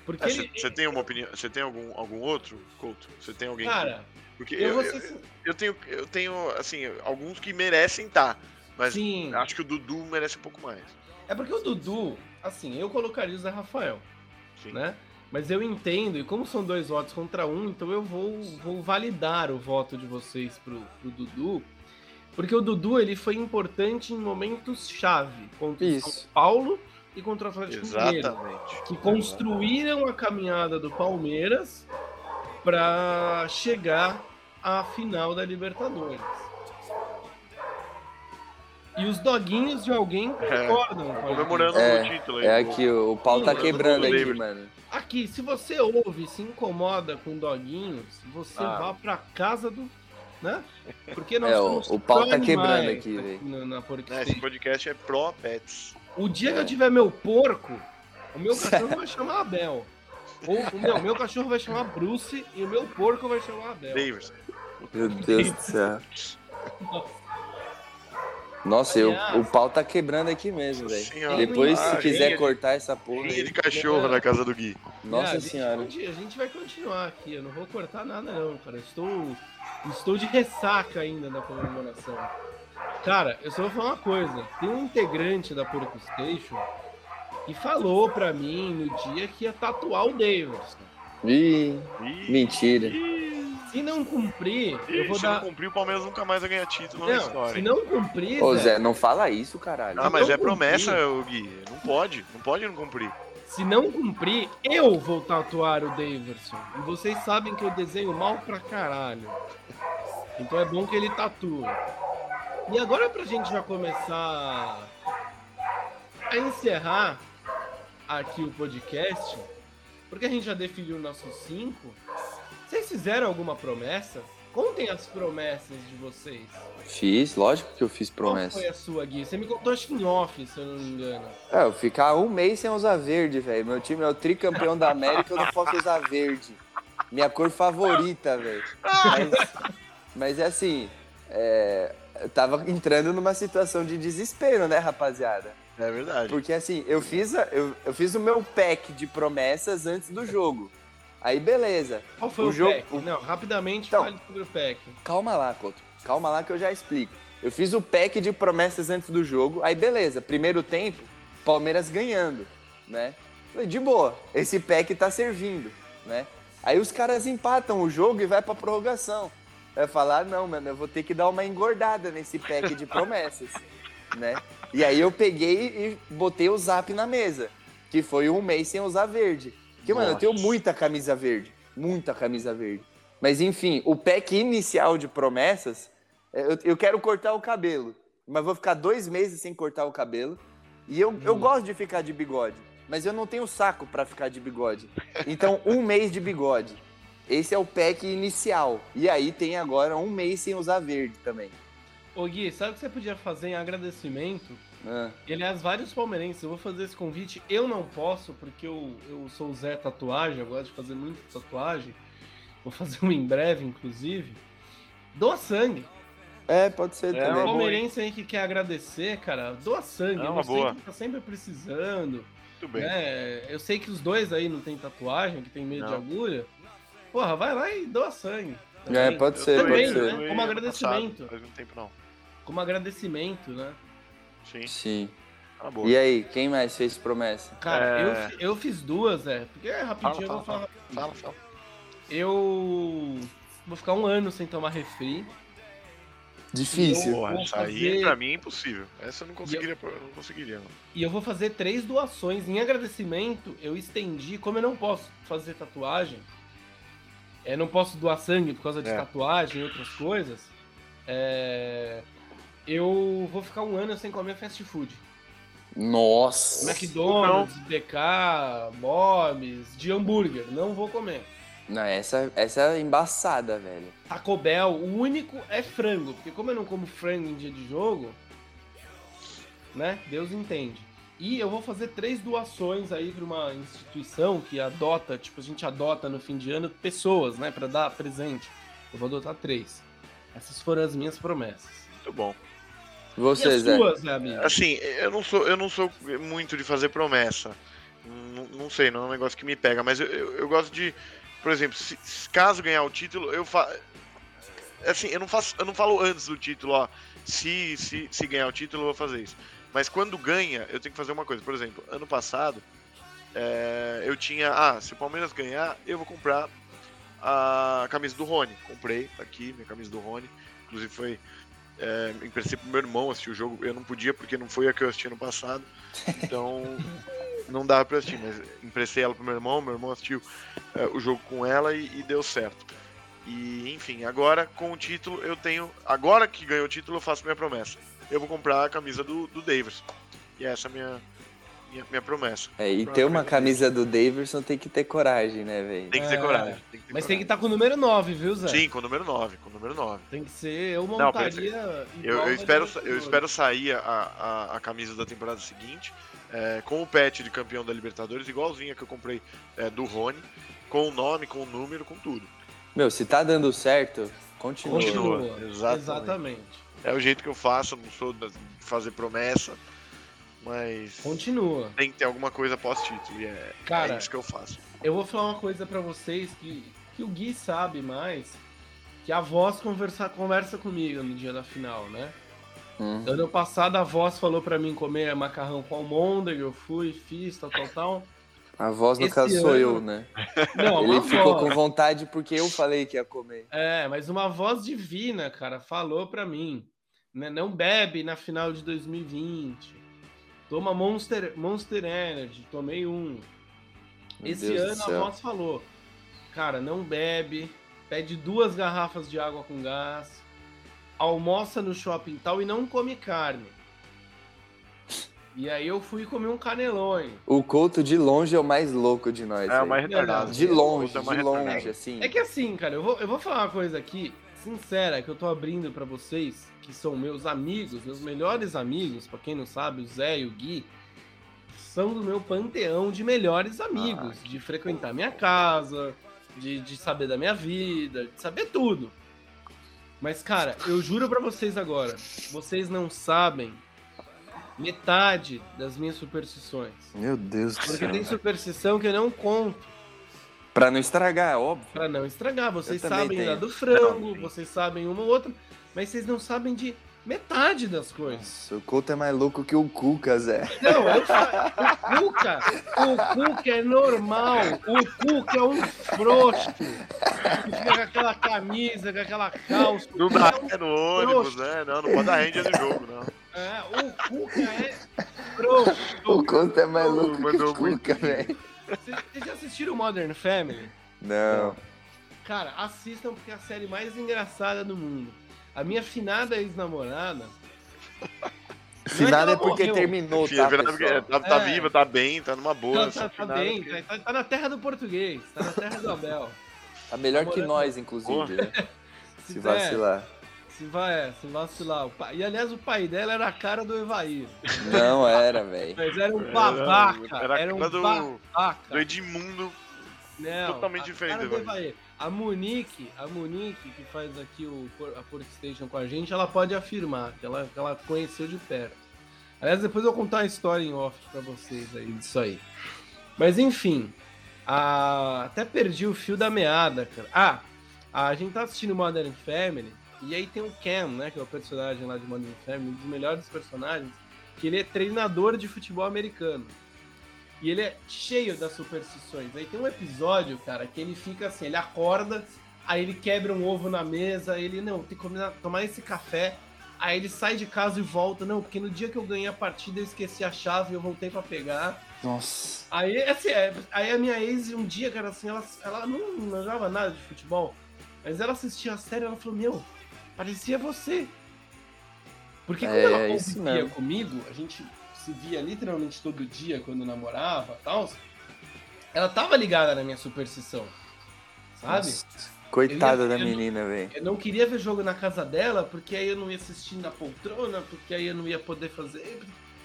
Porque ele. Você tem uma opinião? Você tem algum, algum outro, Couto? Você tem alguém? que- Cara, porque eu eu, vou eu, ser. sin- eu tenho, eu tenho, assim, alguns que merecem estar, mas Sim. acho que o Dudu merece um pouco mais. É porque o Dudu, assim, eu colocaria o Zé Rafael, Sim. né? Mas eu entendo, e como são dois votos contra um, então eu vou, vou validar o voto de vocês pro, pro Dudu. Porque o Dudu ele foi importante em momentos chave contra o São. Paulo e contra o Atlético Mineiro, Exatamente. que construíram a caminhada do Palmeiras para chegar à final da Libertadores. E os doguinhos de alguém É, concordam. a Comemorando É, o título aí. É aqui, o pau tá quebrando aqui, mano. Aqui, se você ouve e se incomoda com doguinhos, você Ah. vá pra casa do. Né? Porque nós É, o- o pau tá quebrando aqui, velho. na, na Né, esse podcast é pró pets. O dia que É. eu tiver meu porco, o meu cachorro vai chamar Abel. Ou o meu, meu cachorro vai chamar Bruce e o meu porco vai chamar Abel. Davis. Meu Deus do céu. Nossa. Nossa, eu, o pau tá quebrando aqui mesmo, Nossa velho. senhora. Depois, Ah, se quiser rinha de- cortar essa porra Rinha aí. de cachorro na casa do Gui. Nossa É, senhora. A gente vai continuar aqui, eu não vou cortar nada não, cara. Eu estou, estou de ressaca ainda na comemoração. Cara, eu só vou falar uma coisa. Tem um integrante da Porco Station que falou pra mim no dia que ia tatuar o Davis. Ih, Ih, mentira. ih, Se não cumprir, eu ih, vou se dar. não cumprir, o Palmeiras nunca mais vai ganhar título na Não, se história. não cumprir, Ô, Zé, não fala isso, caralho. Ah, mas é promessa, cumprir- o Gui. Não pode. Não pode não cumprir. se não cumprir, eu vou tatuar o Daverson. E vocês sabem que eu desenho mal pra caralho. Então é bom que ele tatue. E agora pra gente já começar a encerrar aqui o podcast, porque a gente já definiu nossos cinco. Vocês fizeram alguma promessa? Contem as promessas de vocês. Fiz, lógico que eu fiz Qual promessa. foi a sua, Gui? Você me contou acho que em off, se eu não me engano. É, eu ficar um mês sem usar verde, velho. Meu time é o tricampeão da América, eu não posso usar verde. Minha cor favorita, velho. Mas, mas é assim, é, eu tava entrando numa situação de desespero, né, rapaziada? É verdade. Porque assim, eu fiz, a- eu, eu fiz o meu pack de promessas antes do jogo. Aí beleza. Qual foi O o, jogo- pack? Não, rapidamente Então- fale sobre o pack. Calma lá, Couto. Calma lá que eu já explico. Eu fiz o pack de promessas antes do jogo. Aí beleza, primeiro tempo, Palmeiras ganhando, né? Falei, de boa, esse pack tá servindo, né? Aí os caras empatam o jogo e vai pra prorrogação. Vai falar, não, mano, eu vou ter que dar uma engordada nesse pack de promessas, né? E aí eu peguei e botei o zap na mesa, que foi um mês sem usar verde. Porque, mano, eu tenho Nossa. muita camisa verde, muita camisa verde. Mas enfim, o pack inicial de promessas, é, eu, eu quero cortar o cabelo, mas vou ficar dois meses sem cortar o cabelo. E eu, eu Hum. gosto de ficar de bigode, mas eu não tenho saco pra ficar de bigode. Então, um mês de bigode. Esse é o pack inicial. E aí tem agora um mês sem usar verde também. Ô Gui, sabe o que você podia fazer em agradecimento? Ah, E, aliás, vários palmeirenses, eu vou fazer esse convite. Eu não posso, porque eu, eu sou o Zé Tatuagem, eu gosto de fazer muita tatuagem. Vou fazer uma em breve, inclusive. Doa sangue. É, pode ser É, também. palmeirense aí que quer agradecer, cara, doa sangue. É uma Você boa. que tá sempre precisando. Muito bem. né? Eu sei que os dois aí não tem tatuagem, que tem medo de Não. agulha. Porra, vai lá e doa sangue. É, também. pode Eu ser, também, pode né? ser. doei Como agradecimento. passado, Faz um tempo não. Como agradecimento, né? Sim, Sim. tá. E aí, quem mais fez promessa? Cara, É. eu, eu fiz duas, é. Porque é rapidinho, Fala, eu vou fala, falar. Fala, fala. Eu vou ficar um ano sem tomar refri. Difícil. Eu- Porra, isso aí fazer- pra mim é impossível. Essa eu não conseguiria, eu não conseguiria. Não. E eu vou fazer três doações. Em agradecimento, eu estendi, como eu não posso fazer tatuagem, é, não posso doar sangue por causa de É. tatuagem e outras coisas, é, eu vou ficar um ano sem comer fast food. Nossa. McDonald's, BK, Bob's, de hambúrguer, não vou comer. Não, essa, essa é embaçada, velho. Taco Bell, o único é frango, porque como eu não como frango em dia de jogo, né? Deus entende. E eu vou fazer três doações aí para uma instituição que adota, tipo, a gente adota no fim de ano pessoas, né, para dar presente. Eu vou adotar três. Essas foram as minhas promessas. Muito bom. E E Zé? suas, né, amigo? Assim, eu não sou, eu não sou muito de fazer promessa. Não, não sei, não é um negócio que me pega, mas eu, eu, eu gosto de, por exemplo, se, se caso ganhar o título, eu faço. Assim, eu não faço, eu não falo antes do título, ó. Se, se, se ganhar o título, eu vou fazer isso. Mas quando ganha, eu tenho que fazer uma coisa. Por exemplo, ano passado, é, eu tinha. Ah, se o Palmeiras ganhar, eu vou comprar a camisa do Rony. Comprei, tá aqui, minha camisa do Rony. Inclusive foi. É, emprestei pro meu irmão assistir o jogo. Eu não podia porque não foi a que eu assisti no passado. Então não dava pra assistir, mas emprestei ela pro meu irmão, meu irmão assistiu é, o jogo com ela e, e deu certo. E enfim, agora com o título eu tenho. Agora que ganhou o título, eu faço minha promessa. Eu vou comprar a camisa do, do Davis. E essa é a minha, minha, minha promessa. É, e ter uma camisa do Davidson tem que ter coragem, né, velho? Tem que ter É, coragem. Tem que ter Mas tem que coragem. estar com o número 9, viu, Zé? Sim, com o número 9, com o número 9. Tem que ser, eu Não, montaria. Eu, igual eu a espero, eu espero sair a, a, a camisa da temporada seguinte é, com o pet de campeão da Libertadores, igualzinha que eu comprei é, do Rony, com o nome, com o número, com tudo. Meu, se tá dando certo, continua. Continua. Exatamente. Exatamente. É o jeito que eu faço, eu não sou de fazer promessa, mas Continua. tem que ter alguma coisa pós-título, e é, Cara, é isso que eu faço. Eu vou falar uma coisa pra vocês que, que o Gui sabe mais, que a voz conversa, conversa comigo no dia da final, né? Hum. Ano passado a voz falou pra mim comer macarrão com almôndega, eu fui, fiz, tal, tal, tal. A voz, no Esse caso, sou ano- eu, né? Não, Ele ficou voz. com vontade porque eu falei que ia comer. É, mas uma voz divina, cara, falou pra mim. Né? Não bebe na final de 2020. Toma Monster, Monster Energy, tomei um. Meu Esse Deus ano a voz falou: Cara, não bebe, pede duas garrafas de água com gás, almoça no shopping tal e não come carne. E aí eu fui comer um canelone. O Couto de longe é o mais louco de nós. É o mais retardado. De longe, É de retardado. longe, assim. É que assim, cara, eu vou, eu vou falar uma coisa aqui, sincera, que eu tô abrindo pra vocês, que são meus amigos, meus melhores amigos, pra quem não sabe, o Zé e o Gui, são do meu panteão de melhores amigos, Ah, de frequentar minha casa, de, de saber da minha vida, de saber tudo. Mas, cara, eu juro pra vocês agora, vocês não sabem metade das minhas superstições. Meu Deus do Porque céu. tem superstição que eu não conto. Pra não estragar, óbvio. Pra não estragar. Vocês sabem tenho. do frango, Não, vocês sabem uma ou outra, mas vocês não sabem de metade das coisas. Nossa, o Couto é mais louco que o Cuca, Zé. Não, eu fa- o Cuca, o Cuca é normal, o Cuca é um frouxo, que fica com aquela camisa, com aquela calça. Não dá é no ônibus, né? Não, não pode dar rende no jogo, não. É, o Cuca é frouxo. O Couto é mais louco que o Cuca, velho. Vocês já assistiram Modern Family? Não. Cara, assistam porque é a série mais engraçada do mundo. A minha finada ex-namorada. Finado Não é porque morreu. terminou, tá, é porque tá, tá É. viva, tá bem, tá numa boa. Tá, essa tá, tá finada bem, que- tá, tá na terra do português, tá na terra do Abel. Tá melhor que nós, inclusive, né? Se vacilar. Se, vai, se vacilar. O pai, e aliás, o pai dela era a cara do Evair. Não era, velho. Mas era um babaca. Era, era, um do, babaca. do Edmundo. Não, totalmente diferente do Evair. A Monique, a Monique, que faz aqui o, a Porkstation com a gente, ela pode afirmar que ela, que ela conheceu de perto. Aliás, depois eu vou contar uma história em off pra vocês aí disso aí. Mas enfim, a... até perdi o fio da meada, cara. Ah, a gente tá assistindo Modern Family e aí tem o Cam, né, que é o personagem lá de Modern Family, um dos melhores personagens, que ele é treinador de futebol americano. E ele é cheio das superstições. Aí tem um episódio, cara, que ele fica assim, ele acorda, aí ele quebra um ovo na mesa, ele, não, tem que tomar esse café. Aí ele sai de casa e volta, não, porque no dia que eu ganhei a partida eu esqueci a chave e eu voltei para pegar. Nossa. Aí, assim, é, aí a minha ex, um dia, cara, assim, ela, ela não, não jogava nada de futebol, mas ela assistia a série e ela falou, meu, parecia você. Porque quando é, ela convivia comigo, a gente se via literalmente todo dia quando namorava e tal, ela tava ligada na minha superstição. Sabe? Nossa, coitada ia, da menina, velho. Eu não queria ver jogo na casa dela, porque aí eu não ia assistir na poltrona, porque aí eu não ia poder fazer.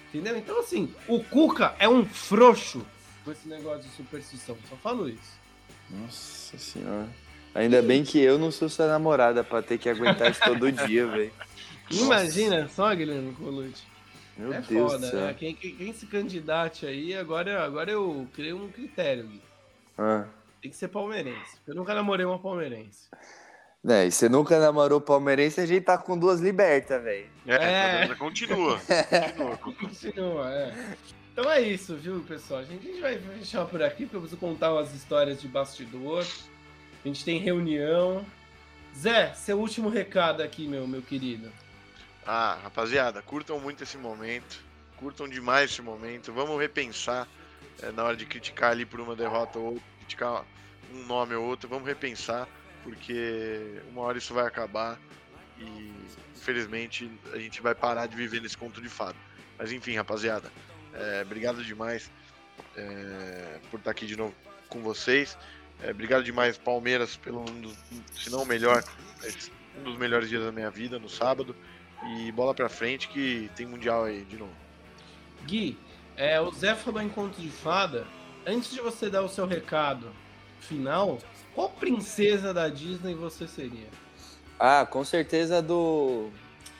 Entendeu? Então, assim, o Cuca é um frouxo com esse negócio de superstição. Só falo isso. Nossa senhora. Ainda bem que eu não sou sua namorada pra ter que aguentar isso todo dia, velho. Imagina só, Guilherme Colucci. Meu é Deus foda, do céu. Né? Quem, quem, quem, se candidate aí, agora, agora eu criei um critério. Ah. Tem que ser palmeirense. Eu nunca namorei uma palmeirense. É, e você nunca namorou palmeirense, a gente tá com duas libertas, velho. É, é. continua. continua. continua, é. Então é isso, viu, pessoal? A gente, a gente vai fechar por aqui, porque eu preciso contar umas histórias de bastidor. A gente tem reunião. Zé, seu último recado aqui, meu, meu querido. Ah, rapaziada, curtam muito esse momento. Curtam demais esse momento. Vamos repensar é, na hora de criticar ali por uma derrota ou criticar um nome ou outro. Vamos repensar, porque uma hora isso vai acabar e infelizmente a gente vai parar de viver nesse conto de fado. Mas enfim, rapaziada, é, obrigado demais é, por estar aqui de novo com vocês. É, obrigado demais, Palmeiras, pelo um dos, se não o melhor, um dos melhores dias da minha vida, no sábado. E bola pra frente que tem Mundial aí de novo. Gui, é, o Zé falou em conto de fada. Antes de você dar o seu recado final, qual princesa da Disney você seria? Ah, com certeza do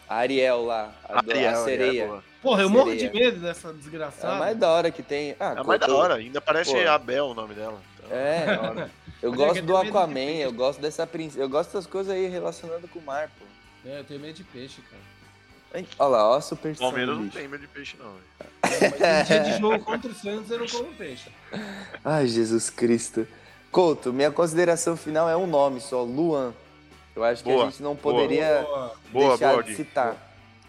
Ariel lá, a, do, Ariel, a sereia. É Porra, eu sereia. morro de medo dessa desgraçada. É a mais da hora que tem. Ah, é a mais da hora, ainda parece Pô. Abel o nome dela. Então... É, eu gosto do Aquaman, eu gosto dessa princesa, eu gosto dessas coisas aí relacionadas com o mar, pô. É, eu tenho medo de peixe, cara. Olha lá, ó a superstição. Palmeiras não tem medo de peixe, não. É, mas dia de jogo contra o Santos eu não como peixe. Ai, Jesus Cristo. Couto, minha consideração final é um nome só, Luan. Eu acho boa, que a gente não poderia boa, deixar boa, de citar.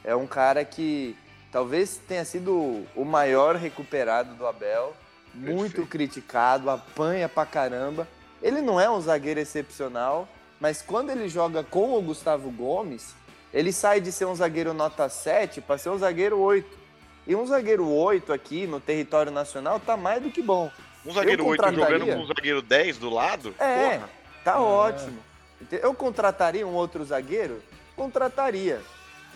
É um cara que talvez tenha sido o maior recuperado do Abel, muito Perfeito. criticado, apanha pra caramba. Ele não é um zagueiro excepcional, mas quando ele joga com o Gustavo Gomes, ele sai de ser um zagueiro nota 7 para ser um zagueiro 8. E um zagueiro 8 aqui no território nacional tá mais do que bom. Um zagueiro contrataria... 8 jogando com um zagueiro 10 do lado? É, Porra. tá é. ótimo. Eu contrataria um outro zagueiro? Contrataria.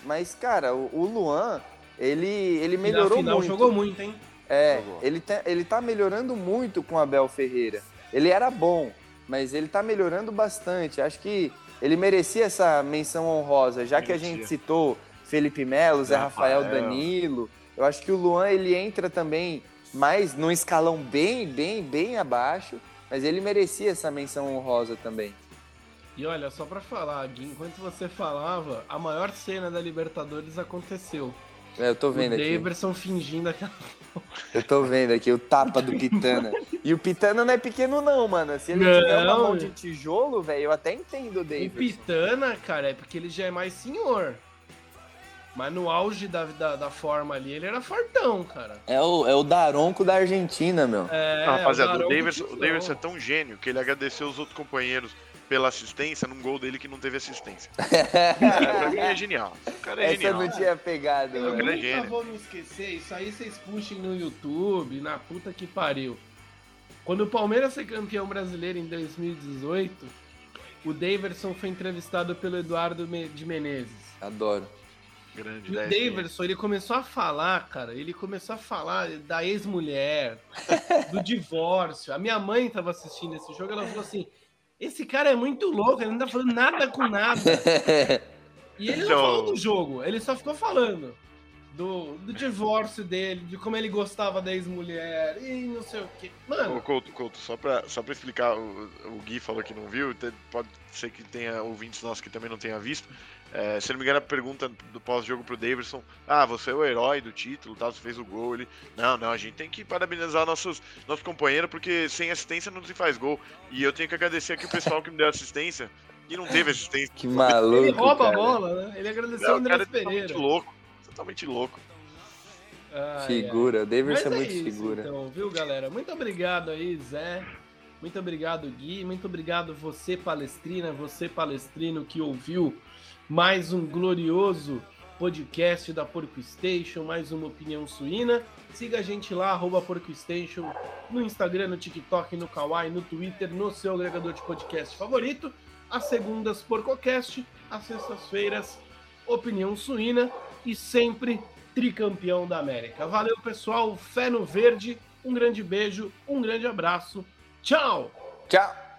Mas, cara, o, Luan, ele, ele melhorou final, muito. jogou muito, hein? É, ele, tá, ele tá melhorando muito com o Abel Ferreira. Ele era bom, mas ele tá melhorando bastante. Acho que ele merecia essa menção honrosa, já que a gente citou Felipe Melo, Zé Rafael, Danilo. Eu acho que o Luan ele entra também mais num escalão bem, bem, bem abaixo, mas ele merecia essa menção honrosa também. E olha, só para falar, Gui, enquanto você falava, a maior cena da Libertadores aconteceu. É, eu tô vendo o aqui. O Daverson fingindo aquela. Eu tô vendo aqui o tapa do Pitana. e o Pitana não é pequeno, não, mano. Se ele não. tiver uma mão de tijolo, velho, eu até entendo o. O Pitana, cara, é porque ele já é mais senhor. Mas no auge da, da, da, forma ali, ele era fortão, cara. É o, é o Daronco da Argentina, meu. É, não, rapaziada, o, o Davidson, o Davidson é tão gênio que ele agradeceu os outros companheiros pela assistência num gol dele que não teve assistência. cara, pra mim é genial. O cara é Essa genial. não tinha pegado. Eu nunca é vou me esquecer, isso aí vocês puxem no YouTube, na puta que pariu. Quando o Palmeiras foi campeão brasileiro em 2018, o Daverson foi entrevistado pelo Eduardo de Menezes. Adoro. Grande e o Daverson, ele começou a falar, cara, ele começou a falar da ex-mulher, do divórcio. A minha mãe estava assistindo esse jogo, ela falou assim: esse cara é muito louco, ele não tá falando nada com nada. E ele não então... falou do jogo, ele só ficou falando do, do divórcio dele, de como ele gostava da ex-mulher e não sei o que. Mano. Ô, Couto, Couto, só pra, só pra explicar, o, o Gui falou que não viu, pode ser que tenha ouvintes nossos que também não tenha visto. É, se não me engano, a pergunta do pós-jogo pro Davidson: Ah, você é o herói do título, tá? Você fez o gol. Ele, não, não, a gente tem que parabenizar nossos, nosso companheiro, porque sem assistência não se faz gol. E eu tenho que agradecer aqui o pessoal que me deu assistência e não teve assistência. Que maluco. Ele rouba cara. a bola, né? Ele agradeceu o André Pereira. Totalmente louco totalmente louco. Ah, figura, o Davis é, é, muito isso, figura. Então, viu, galera? Muito obrigado aí, Zé. Muito obrigado, Gui. Muito obrigado você, palestrina, você, palestrino, que ouviu mais um glorioso podcast da Porco Station, mais uma opinião suína. Siga a gente lá, arroba Porco Station, no Instagram, no TikTok, no Kawaii, no Twitter, no seu agregador de podcast favorito. Às segundas, PorcoCast. Às sextas-feiras, Opinião Suína e sempre tricampeão da América. Valeu, pessoal. Fé no verde. Um grande beijo, um grande abraço. Tchau! Tchau!